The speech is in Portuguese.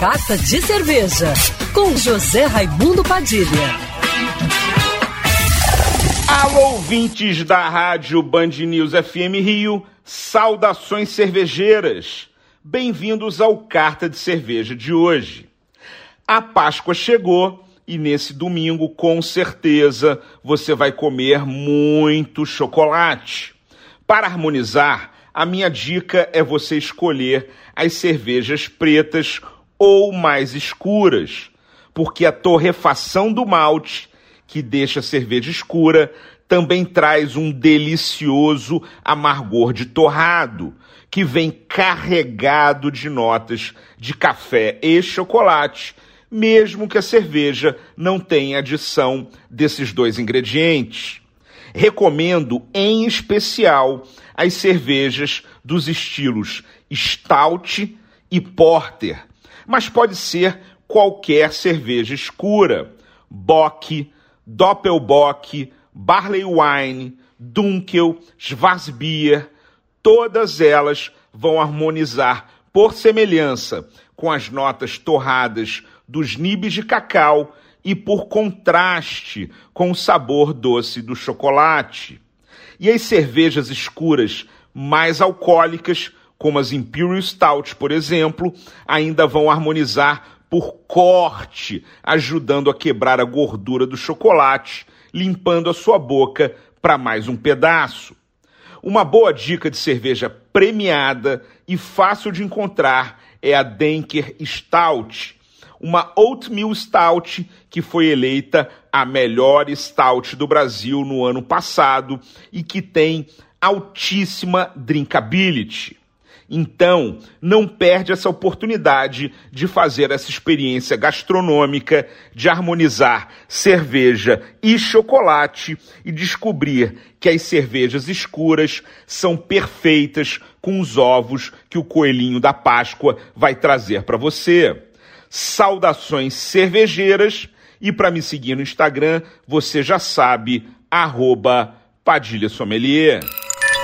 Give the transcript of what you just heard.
Carta de Cerveja, com José Raimundo Padilha. Alô, ouvintes da rádio Band News FM Rio, saudações cervejeiras. Bem-vindos ao Carta de Cerveja de hoje. A Páscoa chegou e nesse domingo, com certeza, você vai comer muito chocolate. Para harmonizar, a minha dica é você escolher as cervejas pretas ou mais escuras, porque a torrefação do malte, que deixa a cerveja escura, também traz um delicioso amargor de torrado, que vem carregado de notas de café e chocolate mesmo que a cerveja não tenha adição desses dois ingredientes. Recomendo em especial as cervejas dos estilos Stout e Porter, mas pode ser qualquer cerveja escura, Bock, Doppelbock, Barley Wine, Dunkel, Schwarzbier, todas elas vão harmonizar por semelhança com as notas torradas dos nibs de cacau e por contraste com o sabor doce do chocolate. E as cervejas escuras mais alcoólicas, como as Imperial Stout, por exemplo, ainda vão harmonizar por corte, ajudando a quebrar a gordura do chocolate, limpando a sua boca para mais um pedaço. Uma boa dica de cerveja premiada e fácil de encontrar é a Denker Stout, uma Oatmeal Stout que foi eleita a melhor stout do Brasil no ano passado e que tem altíssima drinkability. Então, não perde essa oportunidade de fazer essa experiência gastronômica, de harmonizar cerveja e chocolate e descobrir que as cervejas escuras são perfeitas com os ovos que o coelhinho da Páscoa vai trazer para você. Saudações cervejeiras e para me seguir no Instagram, você já sabe, arroba Padilha Sommelier.